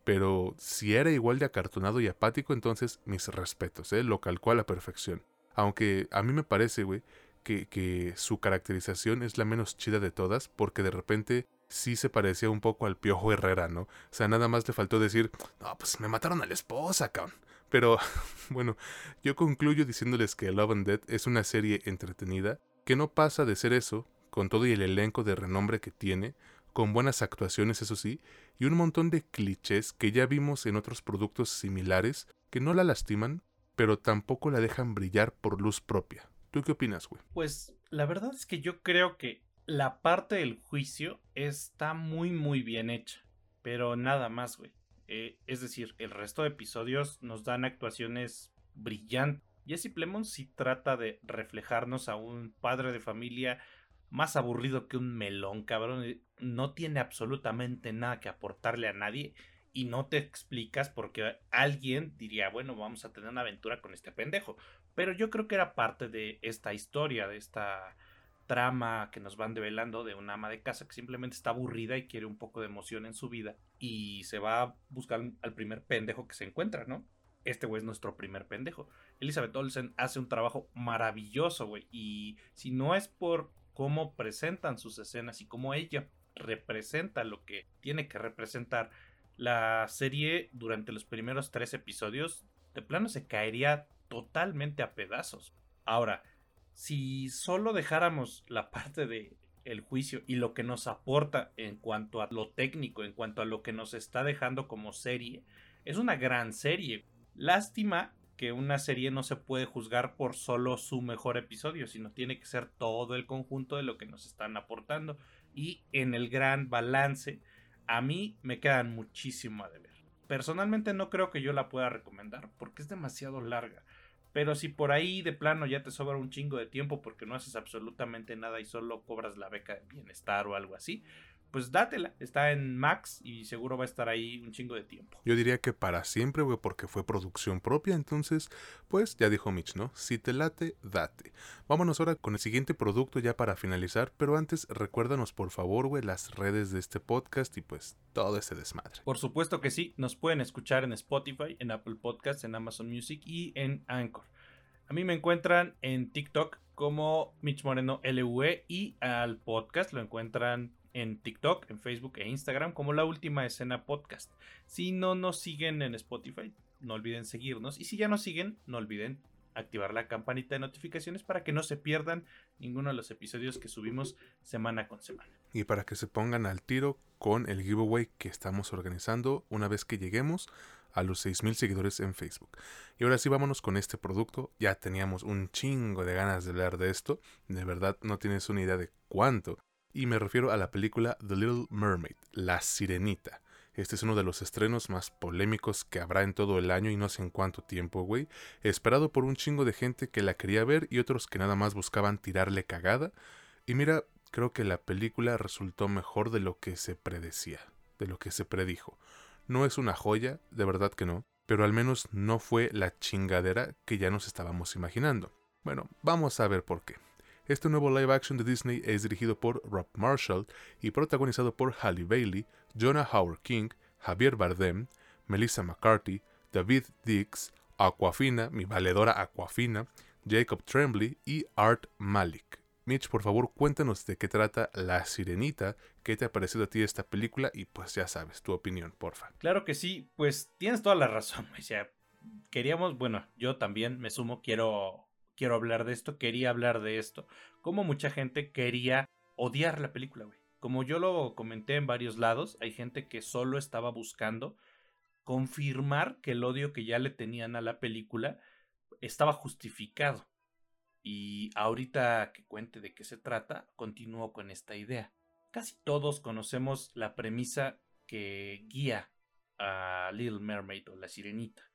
pero si era igual de acartonado y apático, entonces mis respetos, ¿eh? lo calcó a la perfección. Aunque a mí me parece, güey, que, que su caracterización es la menos chida de todas, porque de repente sí se parecía un poco al Piojo Herrera, ¿no? O sea, nada más le faltó decir, no, pues me mataron a la esposa, cabrón. Pero bueno, yo concluyo diciéndoles que Love and Dead es una serie entretenida, que no pasa de ser eso, con todo y el elenco de renombre que tiene, con buenas actuaciones, eso sí, y un montón de clichés que ya vimos en otros productos similares que no la lastiman, pero tampoco la dejan brillar por luz propia. ¿Tú qué opinas, güey? Pues la verdad es que yo creo que la parte del juicio está muy muy bien hecha, pero nada más, güey. Eh, es decir, el resto de episodios nos dan actuaciones brillantes. Jesse Plemons sí trata de reflejarnos a un padre de familia más aburrido que un melón, cabrón. No tiene absolutamente nada que aportarle a nadie y no te explicas porque alguien diría, bueno, vamos a tener una aventura con este pendejo. Pero yo creo que era parte de esta historia, de esta trama que nos van develando de una ama de casa que simplemente está aburrida y quiere un poco de emoción en su vida y se va a buscar al primer pendejo que se encuentra, ¿no? Este güey es nuestro primer pendejo. Elizabeth Olsen hace un trabajo maravilloso, güey. Y si no es por cómo presentan sus escenas y cómo ella representa lo que tiene que representar, la serie durante los primeros tres episodios de plano se caería totalmente a pedazos. Ahora, si solo dejáramos la parte de el juicio y lo que nos aporta en cuanto a lo técnico, en cuanto a lo que nos está dejando como serie, es una gran serie. Lástima que una serie no se puede juzgar por solo su mejor episodio, sino tiene que ser todo el conjunto de lo que nos están aportando. Y en el gran balance, a mí me quedan muchísimo a deber. Personalmente no creo que yo la pueda recomendar porque es demasiado larga. Pero si por ahí de plano ya te sobra un chingo de tiempo porque no haces absolutamente nada y solo cobras la beca de bienestar o algo así, pues dátela. Está en Max y seguro va a estar ahí un chingo de tiempo. Yo diría que para siempre, güey, porque fue producción propia. Entonces, pues ya dijo Mitch, ¿no? Si te late, date. Vámonos ahora con el siguiente producto ya para finalizar. Pero antes, recuérdanos por favor, güey, las redes de este podcast y pues todo ese desmadre. Por supuesto que sí. Nos pueden escuchar en Spotify, en Apple Podcasts, en Amazon Music y en Anchor. A mí me encuentran en TikTok como Mitch Moreno LUE y al podcast lo encuentran en TikTok, en Facebook e Instagram como la última escena podcast. Si no nos siguen en Spotify, no olviden seguirnos. Y si ya nos siguen, no olviden activar la campanita de notificaciones para que no se pierdan ninguno de los episodios que subimos semana con semana. Y para que se pongan al tiro con el giveaway que estamos organizando una vez que lleguemos a los 6.000 seguidores en Facebook. Y ahora sí vámonos con este producto. Ya teníamos un chingo de ganas de hablar de esto. De verdad no tienes una idea de cuánto y me refiero a la película The Little Mermaid, La Sirenita. Este es uno de los estrenos más polémicos que habrá en todo el año y no sé en cuánto tiempo, güey. Esperado por un chingo de gente que la quería ver y otros que nada más buscaban tirarle cagada. Y mira, creo que la película resultó mejor de lo que se predecía, de lo que se predijo. No es una joya, de verdad que no, pero al menos no fue la chingadera que ya nos estábamos imaginando. Bueno, vamos a ver por qué. Este nuevo live action de Disney es dirigido por Rob Marshall y protagonizado por Halle Bailey, Jonah Howard King, Javier Bardem, Melissa McCarthy, David Dix, Aquafina, mi valedora Aquafina, Jacob Tremblay y Art Malik. Mitch, por favor, cuéntanos de qué trata La Sirenita, qué te ha parecido a ti esta película y pues ya sabes, tu opinión, porfa. Claro que sí, pues tienes toda la razón, o sea, queríamos, bueno, yo también me sumo, quiero quiero hablar de esto, quería hablar de esto. Como mucha gente quería odiar la película, güey. Como yo lo comenté en varios lados, hay gente que solo estaba buscando confirmar que el odio que ya le tenían a la película estaba justificado. Y ahorita que cuente de qué se trata, continúo con esta idea. Casi todos conocemos la premisa que guía a Little Mermaid o la Sirenita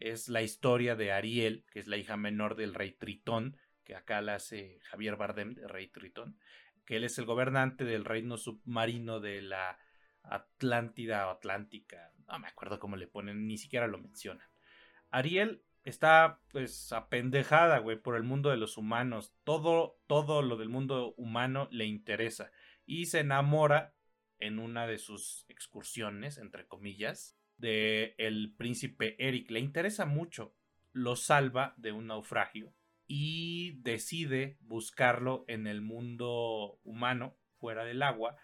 es la historia de Ariel, que es la hija menor del rey Tritón, que acá la hace Javier Bardem, el rey Tritón, que él es el gobernante del reino submarino de la Atlántida o Atlántica, no me acuerdo cómo le ponen, ni siquiera lo mencionan. Ariel está pues apendejada, güey, por el mundo de los humanos. Todo, todo lo del mundo humano le interesa. Y se enamora en una de sus excursiones, entre comillas, de el príncipe Eric. Le interesa mucho. Lo salva de un naufragio y decide buscarlo en el mundo humano, fuera del agua,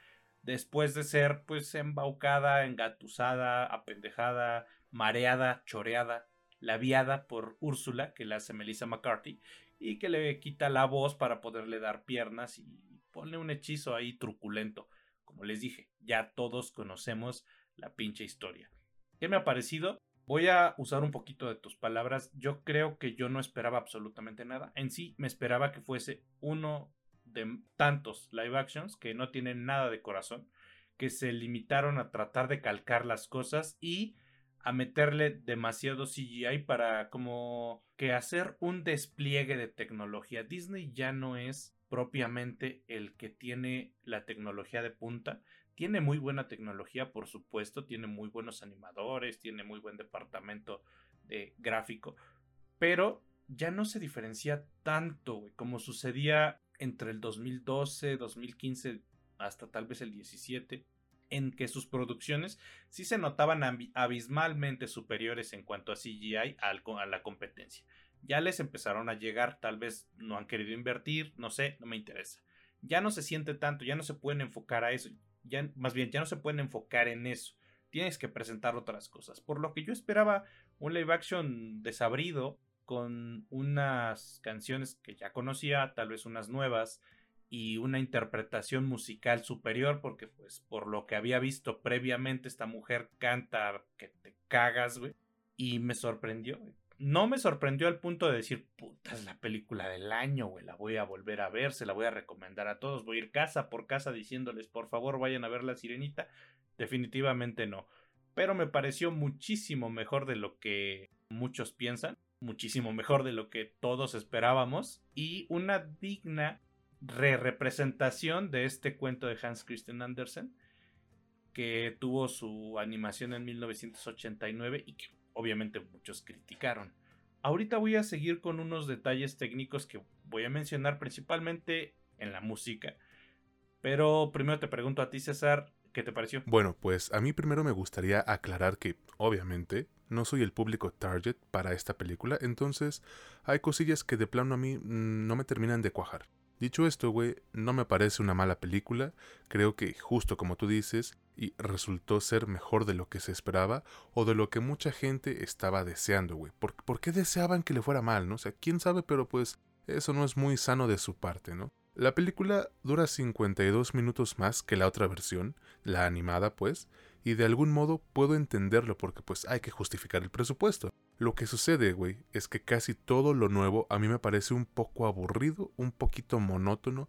después de ser pues embaucada, engatusada, apendejada, mareada, choreada, labiada por Úrsula, que la hace Melissa McCarthy, y que le quita la voz para poderle dar piernas y pone un hechizo ahí truculento. Como les dije, ya todos conocemos la pinche historia. ¿Qué me ha parecido? Voy a usar un poquito de tus palabras. Yo creo que yo no esperaba absolutamente nada. En sí, me esperaba que fuese uno de tantos live actions que no tienen nada de corazón, que se limitaron a tratar de calcar las cosas y a meterle demasiado CGI para como que hacer un despliegue de tecnología. Disney ya no es propiamente el que tiene la tecnología de punta, tiene muy buena tecnología, por supuesto, tiene muy buenos animadores, tiene muy buen departamento de gráfico, pero ya no se diferencia tanto, como sucedía entre el 2012, 2015 hasta tal vez el 17 en que sus producciones sí se notaban abismalmente superiores en cuanto a CGI a la competencia. Ya les empezaron a llegar, tal vez no han querido invertir, no sé, no me interesa. Ya no se siente tanto, ya no se pueden enfocar a eso, ya, más bien ya no se pueden enfocar en eso. Tienes que presentar otras cosas. Por lo que yo esperaba un live action desabrido con unas canciones que ya conocía, tal vez unas nuevas, y una interpretación musical superior, porque pues por lo que había visto previamente esta mujer canta que te cagas, güey, y me sorprendió, No me sorprendió al punto de decir, puta, es la película del año, güey, la voy a volver a ver, se la voy a recomendar a todos, voy a ir casa por casa diciéndoles, por favor, vayan a ver La Sirenita. Definitivamente no. Pero me pareció muchísimo mejor de lo que muchos piensan, muchísimo mejor de lo que todos esperábamos y una digna re-representación de este cuento de Hans Christian Andersen, que tuvo su animación en 1989 y que obviamente muchos criticaron. Ahorita voy a seguir con unos detalles técnicos que voy a mencionar principalmente en la música. Pero primero te pregunto a ti, César, ¿qué te pareció? Bueno, pues a mí primero me gustaría aclarar que, obviamente, no soy el público target para esta película, entonces hay cosillas que de plano a mí mm, no me terminan de cuajar. Dicho esto, güey, no me parece una mala película. Creo que justo como tú dices, y resultó ser mejor de lo que se esperaba o de lo que mucha gente estaba deseando, güey. ¿Por, ¿Por, qué deseaban que le fuera mal, no? O sea, quién sabe, pero pues eso no es muy sano de su parte, ¿no? La película dura 52 minutos más que la otra versión, la animada, pues, y de algún modo puedo entenderlo porque pues hay que justificar el presupuesto. Lo que sucede, güey, es que casi todo lo nuevo a mí me parece un poco aburrido, un poquito monótono.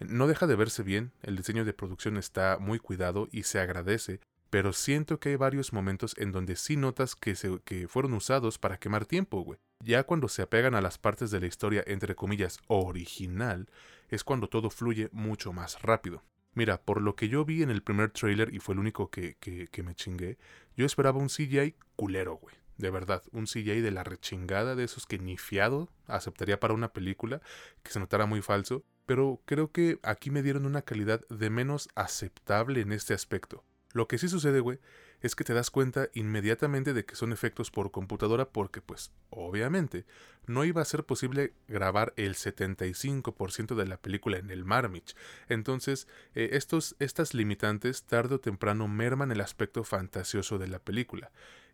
No deja de verse bien, el diseño de producción está muy cuidado y se agradece, pero siento que hay varios momentos en donde sí notas que, se, que fueron usados para quemar tiempo, güey. Ya cuando se apegan a las partes de la historia entre comillas original, es cuando todo fluye mucho más rápido. Mira, por lo que yo vi en el primer trailer y fue el único que, que, que me chingué, yo esperaba un CGI culero, güey. De verdad, un CGI de la rechingada de esos que ni fiado aceptaría para una película que se notara muy falso, pero creo que aquí me dieron una calidad de menos aceptable en este aspecto. Lo que sí sucede, güey, es que te das cuenta inmediatamente de que son efectos por computadora porque, pues, obviamente, no iba a ser posible grabar el 75% de la película en el Marmich. Entonces, eh, estos, estas limitantes tarde o temprano merman el aspecto fantasioso de la película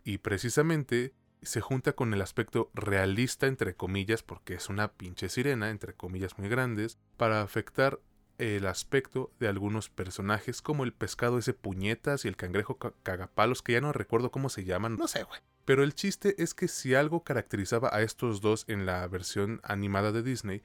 y precisamente se junta con el aspecto realista entre comillas porque es una pinche sirena entre comillas muy grandes para afectar el aspecto de algunos personajes como el pescado ese puñetas y el cangrejo cagapalos que ya no recuerdo cómo se llaman, no sé, güey. Pero el chiste es que si algo caracterizaba a estos dos en la versión animada de Disney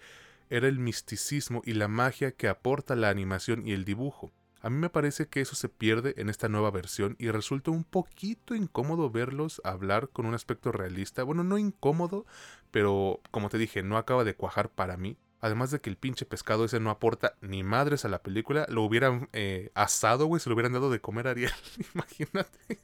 era el misticismo y la magia que aporta la animación y el dibujo. A mí me parece que eso se pierde en esta nueva versión y resulta un poquito incómodo verlos hablar con un aspecto realista. Bueno, no incómodo, pero como te dije, no acaba de cuajar para mí. Además de que el pinche pescado ese no aporta ni madres a la película, lo hubieran eh, asado, güey, se lo hubieran dado de comer a Ariel, imagínate.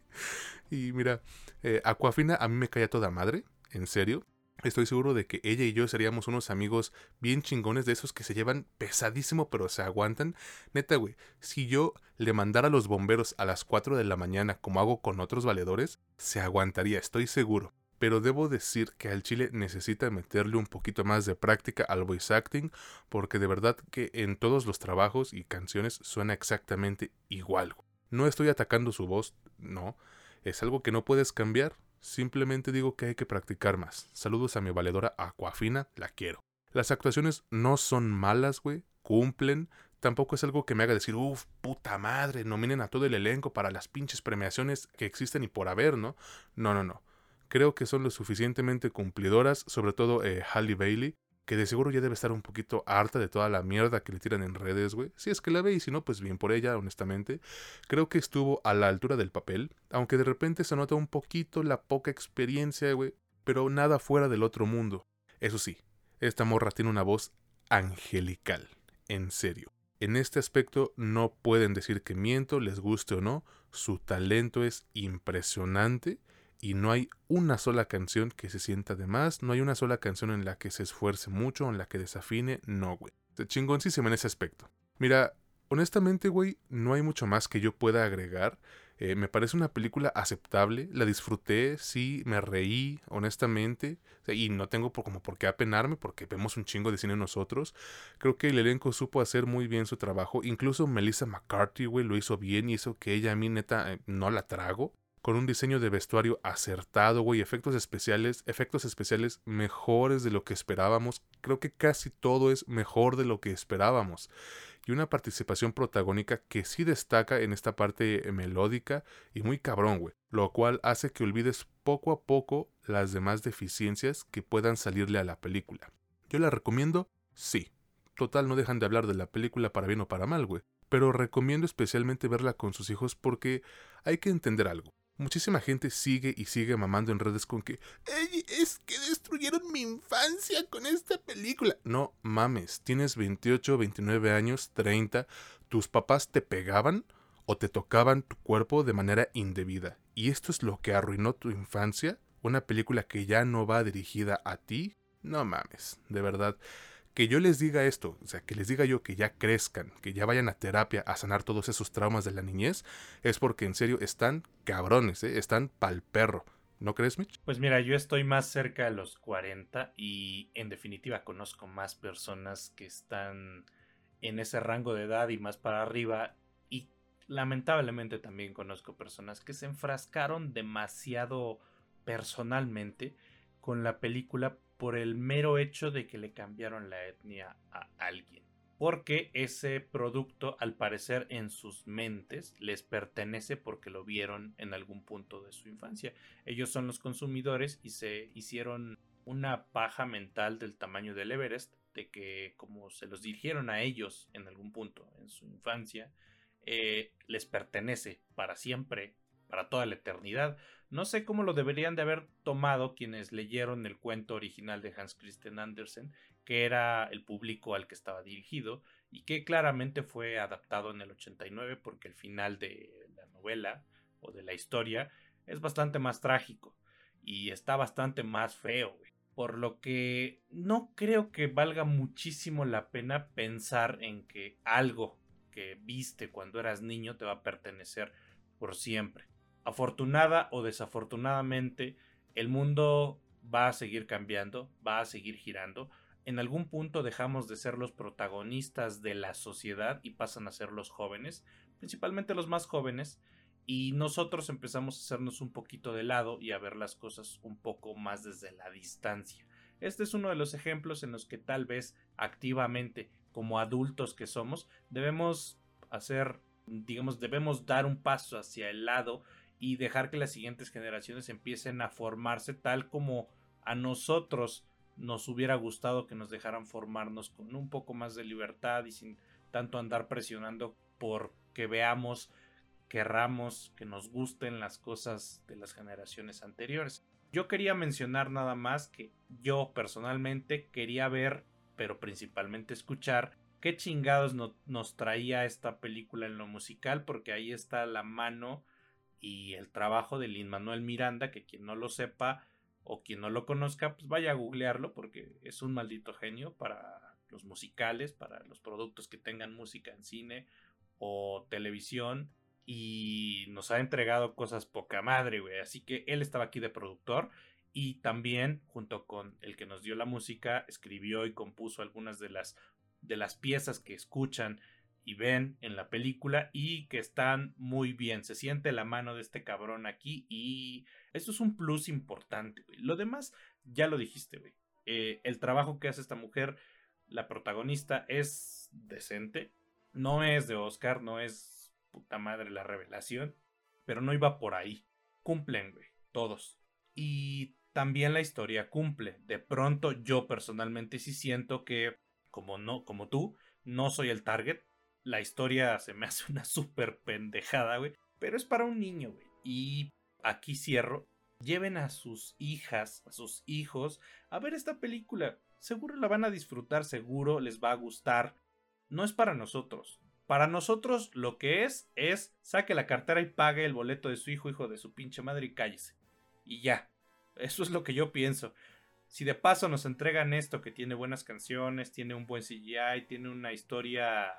Y mira, eh, Aquafina a mí me cae a toda madre, en serio. Estoy seguro de que ella y yo seríamos unos amigos bien chingones de esos que se llevan pesadísimo pero se aguantan. Neta, güey, si yo le mandara a los bomberos a las 4 de la mañana como hago con otros valedores, se aguantaría, estoy seguro. Pero debo decir que al chile necesita meterle un poquito más de práctica al voice acting porque de verdad que en todos los trabajos y canciones suena exactamente igual. No estoy atacando su voz, no. Es algo que no puedes cambiar, Simplemente digo que hay que practicar más. Saludos a mi valedora Aquafina, la quiero. Las actuaciones no son malas, güey, cumplen. Tampoco es algo que me haga decir, uff, puta madre, nominen a todo el elenco para las pinches premiaciones que existen y por haber, ¿no? No, no, no. Creo que son lo suficientemente cumplidoras, sobre todo eh, Halle Bailey que de seguro ya debe estar un poquito harta de toda la mierda que le tiran en redes, güey. Si es que la ve y si no, pues bien por ella, honestamente. Creo que estuvo a la altura del papel, aunque de repente se nota un poquito la poca experiencia, güey, pero nada fuera del otro mundo. Eso sí, esta morra tiene una voz angelical, en serio. En este aspecto no pueden decir que miento, les guste o no, su talento es impresionante y no hay una sola canción que se sienta de más, no hay una sola canción en la que se esfuerce mucho, en la que desafine, no, güey. chingoncísima en ese aspecto. Mira, honestamente, güey, no hay mucho más que yo pueda agregar. Eh, me parece una película aceptable, la disfruté, sí, me reí, honestamente, y no tengo por, como por qué apenarme porque vemos un chingo de cine nosotros. Creo que el elenco supo hacer muy bien su trabajo, incluso Melissa McCarthy, güey, lo hizo bien y hizo que ella a mí neta eh, no la trago. Con un diseño de vestuario acertado, güey, efectos especiales, efectos especiales mejores de lo que esperábamos. Creo que casi todo es mejor de lo que esperábamos y una participación protagónica que sí destaca en esta parte melódica y muy cabrón, güey, lo cual hace que olvides poco a poco las demás deficiencias que puedan salirle a la película. ¿Yo la recomiendo? Sí. Total, no dejan de hablar de la película para bien o para mal, güey. Pero recomiendo especialmente verla con sus hijos porque hay que entender algo. Muchísima gente sigue y sigue mamando en redes con que es que destruyeron mi infancia con esta película. No mames, tienes 28, 29 años, 30, tus papás te pegaban o te tocaban tu cuerpo de manera indebida. ¿Y esto es lo que arruinó tu infancia? ¿Una película que ya no va dirigida a ti? No mames, de verdad que yo les diga esto, o sea, que les diga yo que ya crezcan, que ya vayan a terapia a sanar todos esos traumas de la niñez, es porque en serio están cabrones, ¿eh? están pal perro. ¿No crees, Mitch? Pues mira, yo estoy más cerca de los 40 y en definitiva conozco más personas que están en ese rango de edad y más para arriba y lamentablemente también conozco personas que se enfrascaron demasiado personalmente con la película por el mero hecho de que le cambiaron la etnia a alguien. Porque ese producto, al parecer en sus mentes, les pertenece porque lo vieron en algún punto de su infancia. Ellos son los consumidores y se hicieron una paja mental del tamaño del Everest, de que como se los dirigieron a ellos en algún punto en su infancia, eh, les pertenece para siempre, para toda la eternidad. No sé cómo lo deberían de haber tomado quienes leyeron el cuento original de Hans Christian Andersen, que era el público al que estaba dirigido y que claramente fue adaptado en el 89 porque el final de la novela o de la historia es bastante más trágico y está bastante más feo, Por lo que no creo que valga muchísimo la pena pensar en que algo que viste cuando eras niño te va a pertenecer por siempre afortunada o desafortunadamente, el mundo va a seguir cambiando, va a seguir girando. En algún punto dejamos de ser los protagonistas de la sociedad y pasan a ser los jóvenes, principalmente los más jóvenes, y nosotros empezamos a hacernos un poquito de lado y a ver las cosas un poco más desde la distancia. Este es uno de los ejemplos en los que tal vez activamente, como adultos que somos, debemos hacer, digamos, debemos dar un paso hacia el lado y dejar que las siguientes generaciones empiecen a formarse tal como a nosotros nos hubiera gustado que nos dejaran formarnos con un poco más de libertad y sin tanto andar presionando por que veamos, querramos, que nos gusten las cosas de las generaciones anteriores. Yo quería mencionar nada más que yo personalmente quería ver, pero principalmente escuchar, qué chingados nos traía esta película en lo musical, porque ahí está la mano y el trabajo de Lin Manuel Miranda, que quien no lo sepa o quien no lo conozca, pues vaya a googlearlo porque es un maldito genio para los musicales, para los productos que tengan música en cine o televisión y nos ha entregado cosas poca madre, güey. Así que él estaba aquí de productor y también junto con el que nos dio la música escribió y compuso algunas de las de las piezas que escuchan y ven en la película y que están muy bien. Se siente la mano de este cabrón aquí y eso es un plus importante, Lo demás, ya lo dijiste, güey. Eh, el trabajo que hace esta mujer, la protagonista, es decente. No es de Oscar, no es puta madre la revelación, pero no iba por ahí. Cumplen, güey, todos. Y también la historia cumple. De pronto yo personalmente sí siento que, como no, como tú, no soy el target la historia se me hace una súper pendejada, güey. Pero es para un niño, güey. Y aquí cierro. Lleven a sus hijas, a sus hijos, a ver esta película. Seguro la van a disfrutar, seguro les va a gustar. No es para nosotros. Para nosotros lo que es es saque la cartera y pague el boleto de su hijo, hijo de su pinche madre y cállese. Y ya. Eso es lo que yo pienso. si de paso nos entregan esto que tiene buenas canciones, tiene un buen CGI, tiene una historia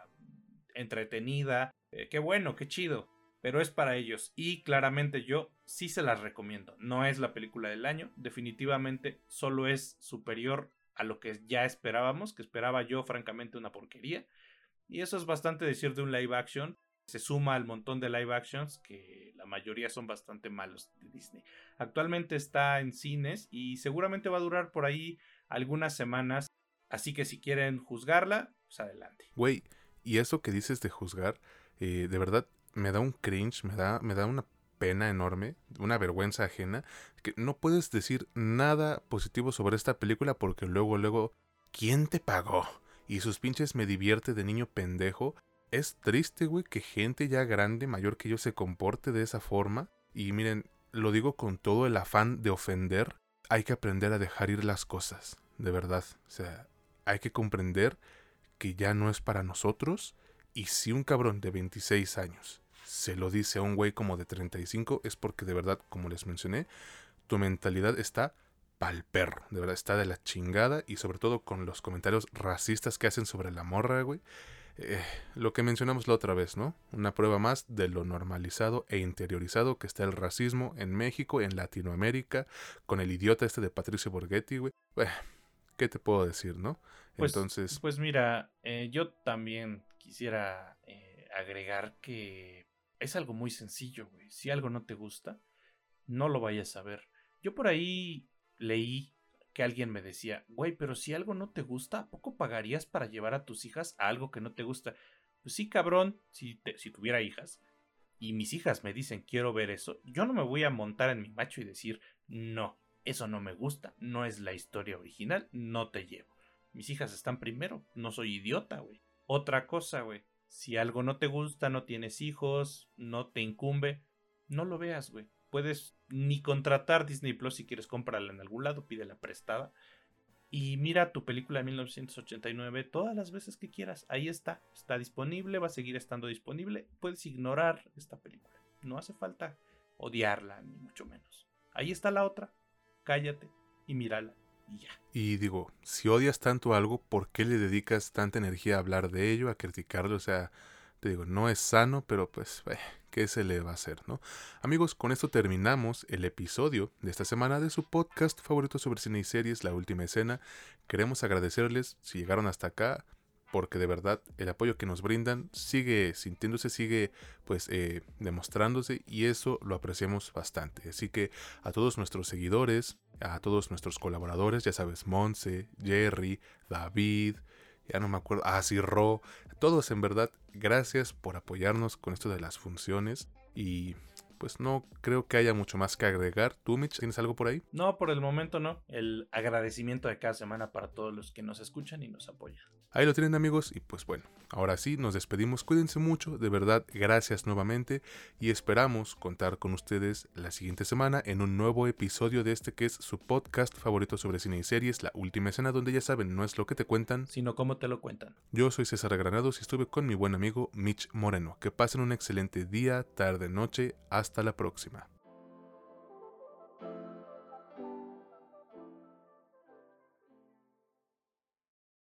entretenida, eh, qué bueno, qué chido, pero es para ellos y claramente yo sí se las recomiendo. No es la película del año, definitivamente solo es superior a lo que ya esperábamos, que esperaba yo francamente una porquería. Y eso es bastante decir de un live action. Se suma al montón de live actions que la mayoría son bastante malos de Disney. Actualmente está en cines y seguramente va a durar por ahí algunas semanas. Así que si quieren juzgarla, pues adelante. Güey, y eso que dices de juzgar, eh, de verdad me da un cringe, me da, me da una pena enorme, una vergüenza ajena, que no puedes decir nada positivo sobre esta película porque luego, luego, ¿quién te pagó? Y sus pinches me divierte de niño pendejo. Es triste, güey, que gente ya grande, mayor que yo, se comporte de esa forma. Y miren, lo digo con todo el afán de ofender. Hay que aprender a dejar ir las cosas, de verdad. O sea, hay que comprender que ya no es para nosotros. Y si un cabrón de 26 años se lo dice a un güey como de 35, es porque de verdad, como les mencioné, tu mentalidad está pal perro, de verdad está de la chingada y sobre todo con los comentarios racistas que hacen sobre la morra, güey. Eh, lo que mencionamos la otra vez, ¿no? Una prueba más de lo normalizado e interiorizado que está el racismo en México, en Latinoamérica, con el idiota este de Patricio Borghetti, güey. ¿Qué te puedo decir, no? Pues, Entonces. Pues mira, eh, yo también quisiera eh, agregar que es algo muy sencillo, güey. Si algo no te gusta, no lo vayas a ver. Yo por ahí leí que alguien me decía, güey, pero si algo no te gusta, ¿a poco pagarías para llevar a tus hijas a algo que no te gusta? Pues sí, cabrón, si, si tuviera hijas y mis hijas me dicen quiero ver eso, yo no me voy a montar en mi macho y decir, no, eso no me gusta, no es la historia original, no te llevo. Mis hijas están primero, no soy idiota, güey. Otra cosa, güey, si algo no te gusta, no tienes hijos, no te incumbe, no lo veas, güey. Puedes ni contratar Disney Plus si quieres comprarla en algún lado, pídela prestada. Y mira tu película de 1989 todas las veces que quieras. Ahí está, está disponible, va a seguir estando disponible. Puedes ignorar esta película. No hace falta odiarla, ni mucho menos. Ahí está la otra. Cállate y mírala y ya. Y digo, si odias tanto algo, ¿por qué le dedicas tanta energía a hablar de ello, a criticarlo? O sea, te digo, no es sano, pero pues, eh, ¿qué se le va a hacer, no? Amigos, con esto terminamos el episodio de esta semana de su podcast favorito sobre cine y series, La Última Escena. Queremos agradecerles si llegaron hasta acá porque de verdad el apoyo que nos brindan sigue sintiéndose, sigue pues eh, demostrándose y eso lo apreciamos bastante. Así que a todos nuestros seguidores, a todos nuestros colaboradores, ya sabes, Monse, Jerry, David, ya no me acuerdo, ah, sí, Ro, todos en verdad, gracias por apoyarnos con esto de las funciones y pues no creo que haya mucho más que agregar. ¿Tú, Mitch, tienes algo por ahí? No, por el momento no. El agradecimiento de cada semana para todos los que nos escuchan y nos apoyan. Ahí lo tienen amigos y pues bueno, ahora sí, nos despedimos. Cuídense mucho, de verdad, gracias nuevamente y esperamos contar con ustedes la siguiente semana en un nuevo episodio de este que es su podcast favorito sobre cine y series, La Última Escena, donde ya saben, no es lo que te cuentan, sino cómo te lo cuentan. Yo soy César Granados y estuve con mi buen amigo Mitch Moreno. Que pasen un excelente día, tarde, noche. Hasta la próxima.